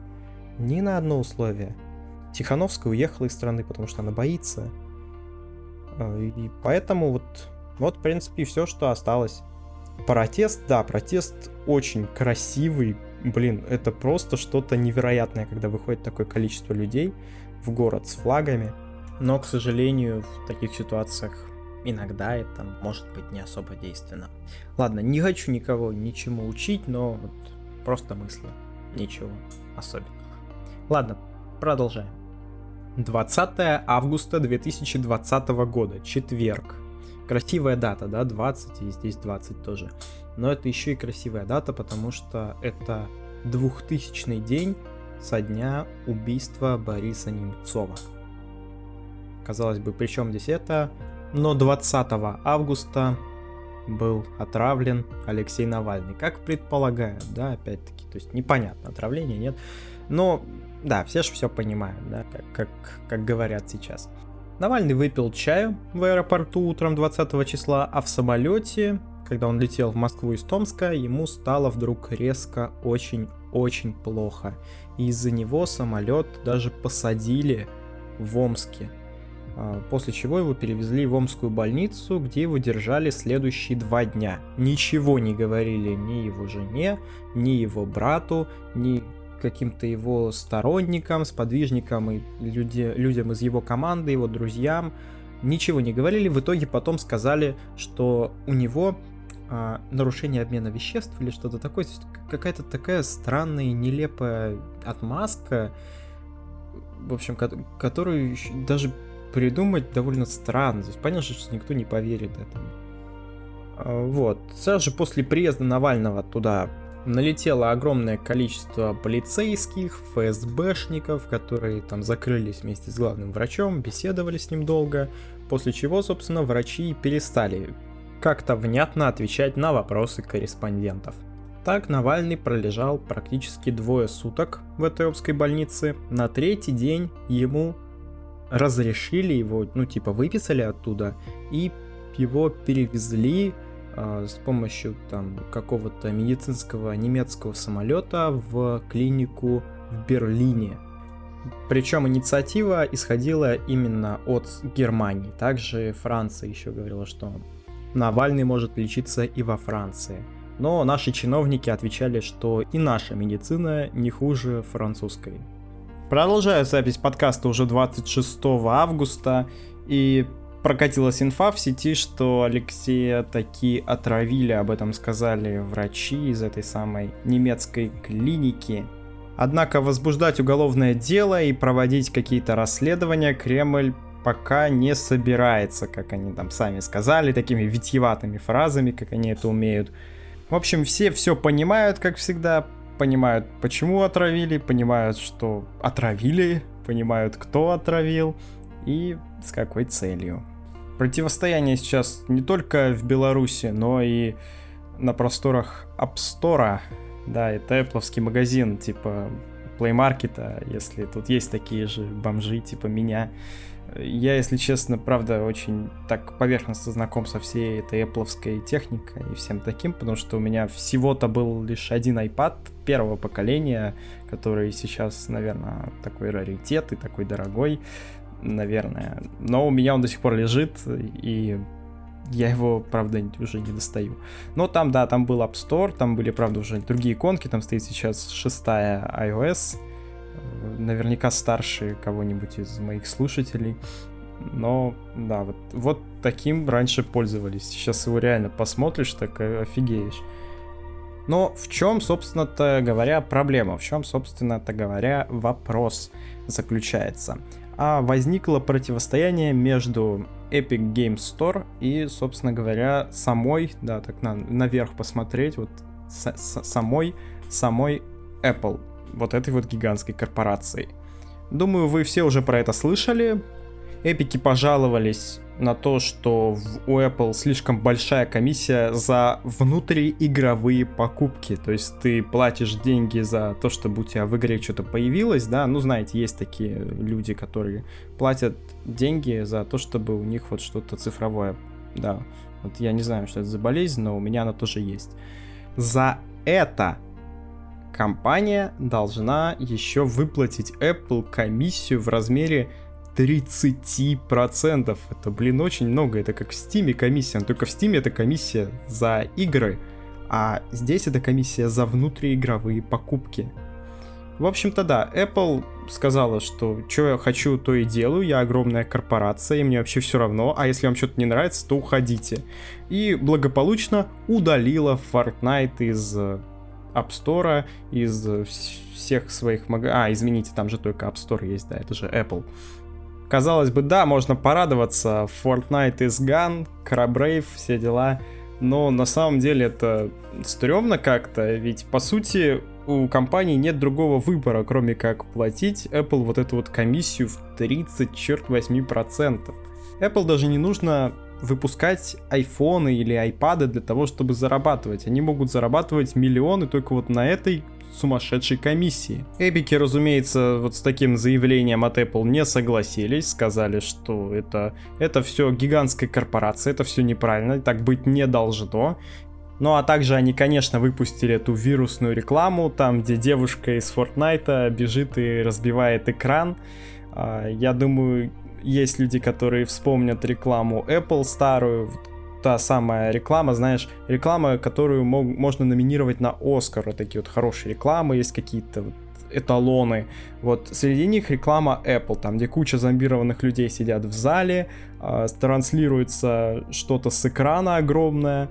Ни на одно условие. Тихановская уехала из страны, потому что она боится. А, и поэтому вот, вот в принципе, все, что осталось. Протест, да, протест очень красивый. Блин, это просто что-то невероятное, когда выходит такое количество людей в город с флагами. Но, к сожалению, в таких ситуациях иногда это может быть не особо действенно. Ладно, не хочу никого ничему учить, но вот просто мысли. Ничего особенного. Ладно, продолжаем. 20 августа 2020 года, четверг. Красивая дата, да, 20, и здесь 20 тоже. Но это еще и красивая дата, потому что это 2000 день со дня убийства Бориса Немцова. Казалось бы, при чем здесь это? Но 20 августа был отравлен Алексей Навальный, как предполагают, да, опять-таки, то есть непонятно, отравление нет, но, да, все же все понимают, да, как, как, как говорят сейчас. Навальный выпил чаю в аэропорту утром 20 числа, а в самолете, когда он летел в Москву из Томска, ему стало вдруг резко очень-очень плохо. И из-за него самолет даже посадили в Омске. А, после чего его перевезли в Омскую больницу, где его держали следующие два дня. Ничего не говорили ни его жене, ни его брату, ни каким-то его сторонникам, сподвижникам и люди, людям из его команды, его друзьям. Ничего не говорили, в итоге потом сказали, что у него а, нарушение обмена веществ или что-то такое. Какая-то такая странная и нелепая отмазка, в общем, которую даже придумать довольно странно. Здесь понятно, что никто не поверит этому. А, вот. Сразу же после приезда Навального туда налетело огромное количество полицейских, ФСБшников, которые там закрылись вместе с главным врачом, беседовали с ним долго, после чего, собственно, врачи перестали как-то внятно отвечать на вопросы корреспондентов. Так Навальный пролежал практически двое суток в этой обской больнице. На третий день ему разрешили его, ну типа выписали оттуда и его перевезли э, с помощью там какого-то медицинского немецкого самолета в клинику в Берлине. Причем инициатива исходила именно от Германии. Также Франция еще говорила, что Навальный может лечиться и во Франции. Но наши чиновники отвечали, что и наша медицина не хуже французской. Продолжаю запись подкаста уже 26 августа, и прокатилась инфа в сети, что Алексея таки отравили, об этом сказали врачи из этой самой немецкой клиники. Однако возбуждать уголовное дело и проводить какие-то расследования Кремль пока не собирается, как они там сами сказали, такими витьеватыми фразами, как они это умеют. В общем, все все понимают, как всегда, понимают, почему отравили, понимают, что отравили, понимают, кто отравил и с какой целью. Противостояние сейчас не только в Беларуси, но и на просторах App Store. Да, это Apple магазин, типа Play Market, если тут есть такие же бомжи, типа меня. Я, если честно, правда, очень так поверхностно знаком со всей этой Apple техникой и всем таким, потому что у меня всего-то был лишь один iPad первого поколения, который сейчас, наверное, такой раритет и такой дорогой, наверное. Но у меня он до сих пор лежит, и я его, правда, уже не достаю. Но там, да, там был App Store, там были, правда, уже другие иконки, там стоит сейчас шестая iOS, наверняка старше кого-нибудь из моих слушателей. Но, да, вот, вот таким раньше пользовались. Сейчас его реально посмотришь, так офигеешь. Но в чем, собственно-то говоря, проблема? В чем, собственно-то говоря, вопрос заключается? А возникло противостояние между Epic Games Store и, собственно говоря, самой, да, так на, наверх посмотреть, вот с, с, самой, самой Apple вот этой вот гигантской корпорацией. Думаю, вы все уже про это слышали. Эпики пожаловались на то, что у Apple слишком большая комиссия за внутриигровые покупки. То есть ты платишь деньги за то, чтобы у тебя в игре что-то появилось, да, ну знаете, есть такие люди, которые платят деньги за то, чтобы у них вот что-то цифровое, да. Вот я не знаю, что это за болезнь, но у меня она тоже есть. За это компания должна еще выплатить Apple комиссию в размере 30%. Это, блин, очень много. Это как в Steam комиссия. Но только в Steam это комиссия за игры, а здесь это комиссия за внутриигровые покупки. В общем-то, да, Apple сказала, что что я хочу, то и делаю, я огромная корпорация, и мне вообще все равно, а если вам что-то не нравится, то уходите. И благополучно удалила Fortnite из э, App Store, из всех своих маг... А, извините, там же только App Store есть, да, это же Apple. Казалось бы, да, можно порадоваться, Fortnite is gone, Crabrave, все дела, но на самом деле это стрёмно как-то, ведь по сути у компании нет другого выбора, кроме как платить Apple вот эту вот комиссию в 30, черт возьми, процентов. Apple даже не нужно выпускать айфоны или айпады для того, чтобы зарабатывать. Они могут зарабатывать миллионы только вот на этой сумасшедшей комиссии. Эпики, разумеется, вот с таким заявлением от Apple не согласились, сказали, что это, это все гигантская корпорация, это все неправильно, так быть не должно. Ну а также они, конечно, выпустили эту вирусную рекламу, там, где девушка из Fortnite бежит и разбивает экран. А, я думаю, есть люди, которые вспомнят рекламу Apple старую, та самая реклама, знаешь, реклама, которую мог, можно номинировать на Оскар, такие вот хорошие рекламы, есть какие-то вот эталоны. Вот среди них реклама Apple, там где куча зомбированных людей сидят в зале, э, транслируется что-то с экрана огромное,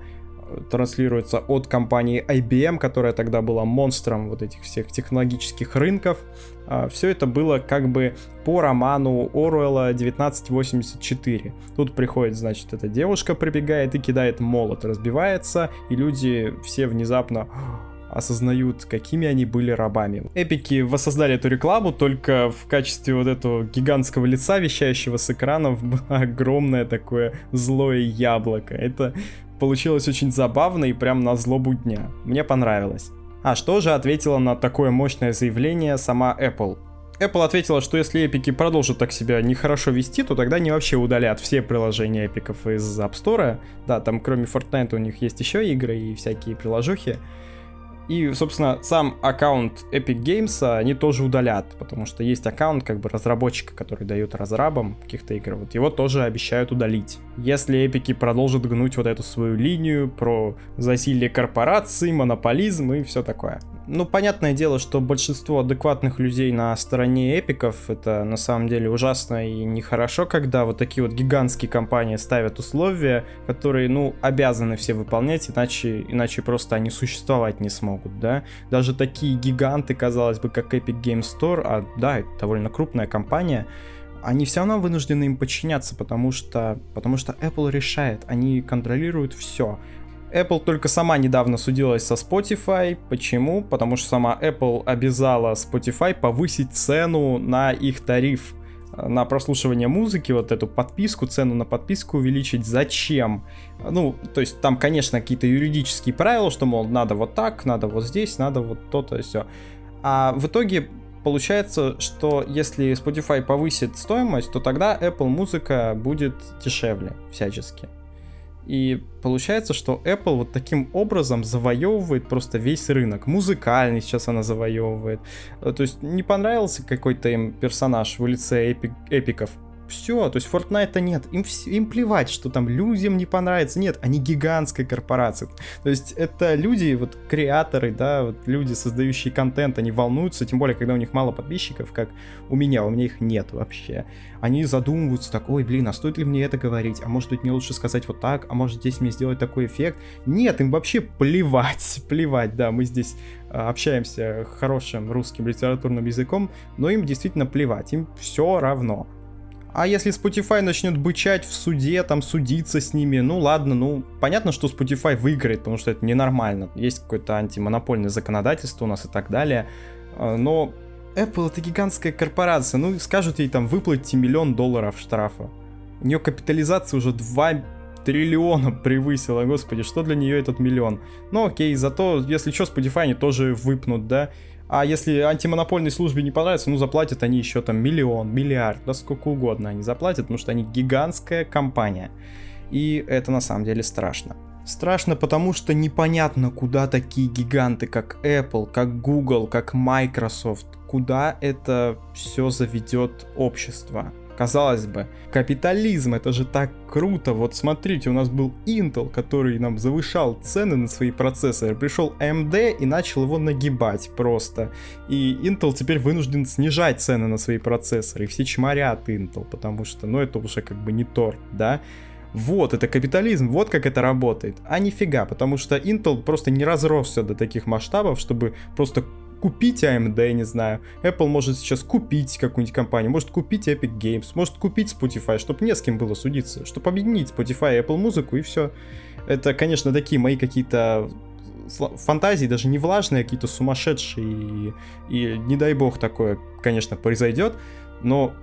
транслируется от компании IBM, которая тогда была монстром вот этих всех технологических рынков. А, Все это было как бы по роману Оруэлла 1984. Тут приходит, значит, эта девушка прибегает и кидает молот, разбивается, и люди все внезапно осознают, какими они были рабами. Эпики воссоздали эту рекламу, только в качестве вот этого гигантского лица, вещающего с экранов, огромное такое злое яблоко. Это получилось очень забавно и прям на злобу дня. Мне понравилось. А что же ответила на такое мощное заявление сама Apple? Apple ответила, что если эпики продолжат так себя нехорошо вести, то тогда они вообще удалят все приложения эпиков из App Store. Да, там кроме Fortnite у них есть еще игры и всякие приложухи. И, собственно, сам аккаунт Epic Games а, они тоже удалят, потому что есть аккаунт как бы разработчика, который дает разрабам каких-то игр. Вот его тоже обещают удалить. Если эпики продолжат гнуть вот эту свою линию про засилие корпораций, монополизм и все такое. Ну, понятное дело, что большинство адекватных людей на стороне эпиков, это на самом деле ужасно и нехорошо, когда вот такие вот гигантские компании ставят условия, которые, ну, обязаны все выполнять, иначе, иначе просто они существовать не смогут, да. Даже такие гиганты, казалось бы, как Epic Game Store, а да, это довольно крупная компания, они все равно вынуждены им подчиняться, потому что, потому что Apple решает, они контролируют все. Apple только сама недавно судилась со Spotify. Почему? Потому что сама Apple обязала Spotify повысить цену на их тариф э, на прослушивание музыки, вот эту подписку, цену на подписку увеличить. Зачем? Ну, то есть там, конечно, какие-то юридические правила, что, мол, надо вот так, надо вот здесь, надо вот то-то, все. А в итоге получается, что если Spotify повысит стоимость, то тогда Apple музыка будет дешевле всячески. И получается, что Apple вот таким образом завоевывает просто весь рынок. Музыкальный сейчас она завоевывает. Э, то есть не понравился какой-то им персонаж в лице эпик, эпиков все, то есть Fortnite нет, им, им плевать, что там людям не понравится, нет, они гигантская корпорация, то есть это люди, вот креаторы, да, вот люди, создающие контент, они волнуются, тем более, когда у них мало подписчиков, как у меня, у меня их нет вообще, они задумываются так, ой, блин, а стоит ли мне это говорить, а может быть мне лучше сказать вот так, а может здесь мне сделать такой эффект, нет, им вообще плевать, плевать, да, мы здесь а, общаемся хорошим русским литературным языком, но им действительно плевать, им все равно. А если Spotify начнет бычать в суде, там судиться с ними, ну ладно, ну понятно, что Spotify выиграет, потому что это ненормально. Есть какое-то антимонопольное законодательство у нас и так далее. А, но Apple это гигантская корпорация, ну скажут ей там выплатите миллион долларов штрафа. У нее капитализация уже 2 триллиона превысила, господи, что для нее этот миллион? Ну окей, зато, если что, Spotify они тоже выпнут, да? А если антимонопольной службе не понравится, ну заплатят они еще там миллион, миллиард, да сколько угодно они заплатят, потому что они гигантская компания. И это на самом деле страшно. Страшно, потому что непонятно, куда такие гиганты, как Apple, как Google, как Microsoft, куда это все заведет общество. Казалось бы, капитализм, это же так круто. Вот смотрите, у нас был Intel, который нам завышал цены на свои процессоры. Пришел AMD и начал его нагибать просто. И Intel теперь вынужден снижать цены на свои процессоры. И все чморят Intel, потому что, ну, это уже как бы не торт, да? Вот, это капитализм, вот как это работает. А нифига, потому что Intel просто не разросся до таких масштабов, чтобы просто купить AMD, я не знаю. Apple может сейчас купить какую-нибудь компанию, может купить Epic Games, может купить Spotify, чтобы не с кем было судиться, чтобы объединить Spotify и Apple музыку и все. Это, конечно, такие мои какие-то фантазии, даже не влажные, а какие-то сумасшедшие, и, и не дай бог такое, конечно, произойдет, но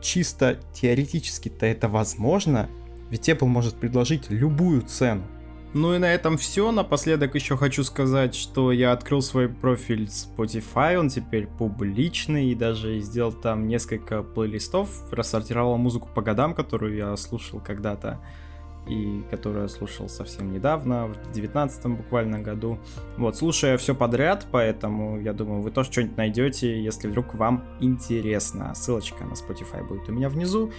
чисто теоретически-то это возможно, ведь Apple может предложить любую цену. Ну и на этом все. Напоследок еще хочу сказать, что я открыл свой профиль Spotify, он теперь публичный, и даже сделал там несколько плейлистов, рассортировал музыку по годам, которую я слушал когда-то и которую я слушал совсем недавно, в 19 буквально году. Вот, слушаю все подряд, поэтому я думаю, вы тоже что-нибудь найдете, если вдруг вам интересно. Ссылочка на Spotify будет у меня внизу.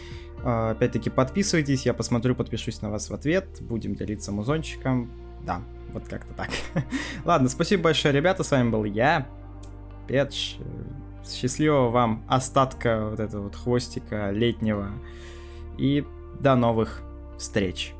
А, опять-таки подписывайтесь, я посмотрю, подпишусь на вас в ответ, будем делиться музончиком. Да, вот как-то так. Ладно, спасибо большое, ребята, с вами был я, Петч. Счастливого вам остатка вот этого вот хвостика летнего. И до новых встреч.